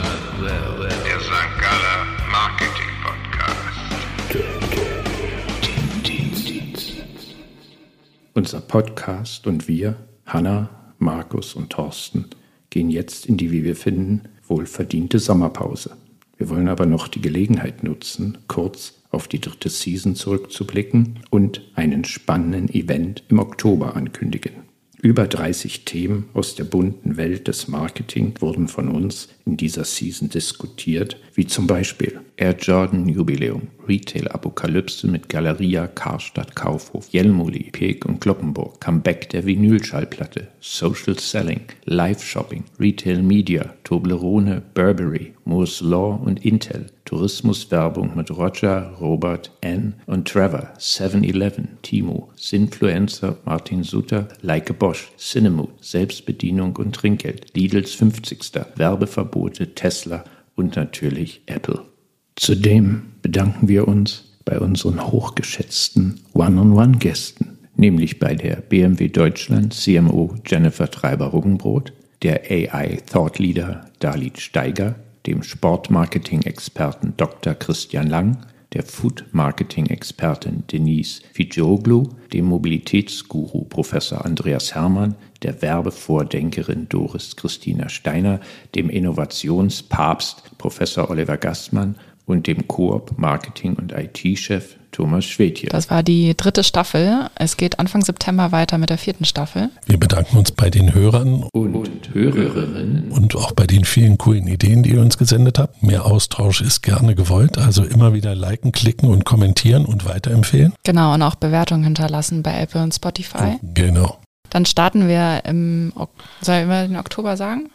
Der St. Galler Marketing Podcast. Unser Podcast und wir, Hanna, Markus und Thorsten, gehen jetzt in die, wie wir finden, wohlverdiente Sommerpause. Wir wollen aber noch die Gelegenheit nutzen, kurz auf die dritte Season zurückzublicken und einen spannenden Event im Oktober ankündigen. Über 30 Themen aus der bunten Welt des Marketing wurden von uns in dieser Season diskutiert, wie zum Beispiel Air Jordan Jubiläum, Retail Apokalypse mit Galeria, Karstadt, Kaufhof, Jelmoli, Peek und Kloppenburg, Comeback der Vinylschallplatte, Social Selling, Live Shopping, Retail Media, Toblerone, Burberry, Moore's Law und Intel, Tourismuswerbung mit Roger, Robert, Ann und Trevor, 7-Eleven, Timo, Sinfluencer, Martin Suter, Like a Bosch, Cinemood, Selbstbedienung und Trinkgeld, Lidls 50. Werbeverbote, Tesla und natürlich Apple. Zudem bedanken wir uns bei unseren hochgeschätzten One-on-One-Gästen, nämlich bei der BMW Deutschland CMO Jennifer Treiber-Ruggenbrot, der AI Thought Leader Dalit Steiger, dem Sportmarketing-Experten Dr. Christian Lang, der Food-Marketing-Expertin Denise Figioglu, dem Mobilitätsguru Professor Andreas Hermann, der Werbevordenkerin Doris Christina Steiner, dem Innovationspapst Professor Oliver Gastmann und dem Coop Marketing und IT-Chef Thomas Schwedje. Das war die dritte Staffel. Es geht Anfang September weiter mit der vierten Staffel. Wir bedanken uns bei den Hörern und, und Hörerinnen und auch bei den vielen coolen Ideen, die ihr uns gesendet habt. Mehr Austausch ist gerne gewollt, also immer wieder liken, klicken und kommentieren und weiterempfehlen. Genau, und auch Bewertungen hinterlassen bei Apple und Spotify. Genau. Dann starten wir im, soll ich den Oktober sagen?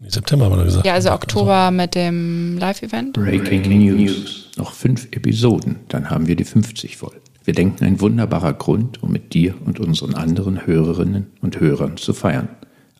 September haben wir gesagt. Ja, also Oktober also. mit dem Live-Event. Breaking News. Noch fünf Episoden, dann haben wir die 50 voll. Wir denken, ein wunderbarer Grund, um mit dir und unseren anderen Hörerinnen und Hörern zu feiern.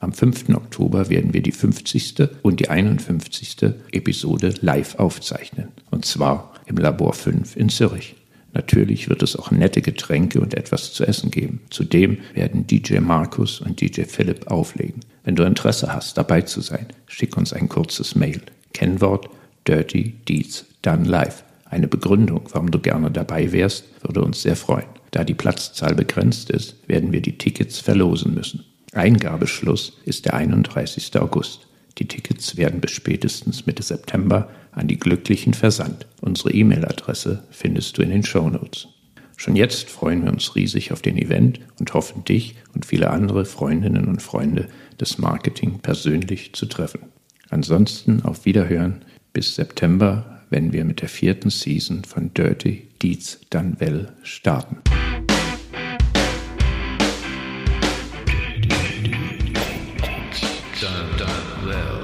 Am 5. Oktober werden wir die 50. und die 51. Episode live aufzeichnen. Und zwar im Labor 5 in Zürich. Natürlich wird es auch nette Getränke und etwas zu essen geben. Zudem werden DJ Markus und DJ Philipp auflegen. Wenn du Interesse hast, dabei zu sein, schick uns ein kurzes Mail. Kennwort Dirty Deeds Done Live. Eine Begründung, warum du gerne dabei wärst, würde uns sehr freuen. Da die Platzzahl begrenzt ist, werden wir die Tickets verlosen müssen. Eingabeschluss ist der 31. August. Die Tickets werden bis spätestens Mitte September an die Glücklichen versandt. Unsere E-Mail-Adresse findest du in den Show Notes. Schon jetzt freuen wir uns riesig auf den Event und hoffen, dich und viele andere Freundinnen und Freunde des Marketing persönlich zu treffen. Ansonsten auf Wiederhören bis September, wenn wir mit der vierten Season von Dirty Deeds Done Well starten. Done, done well.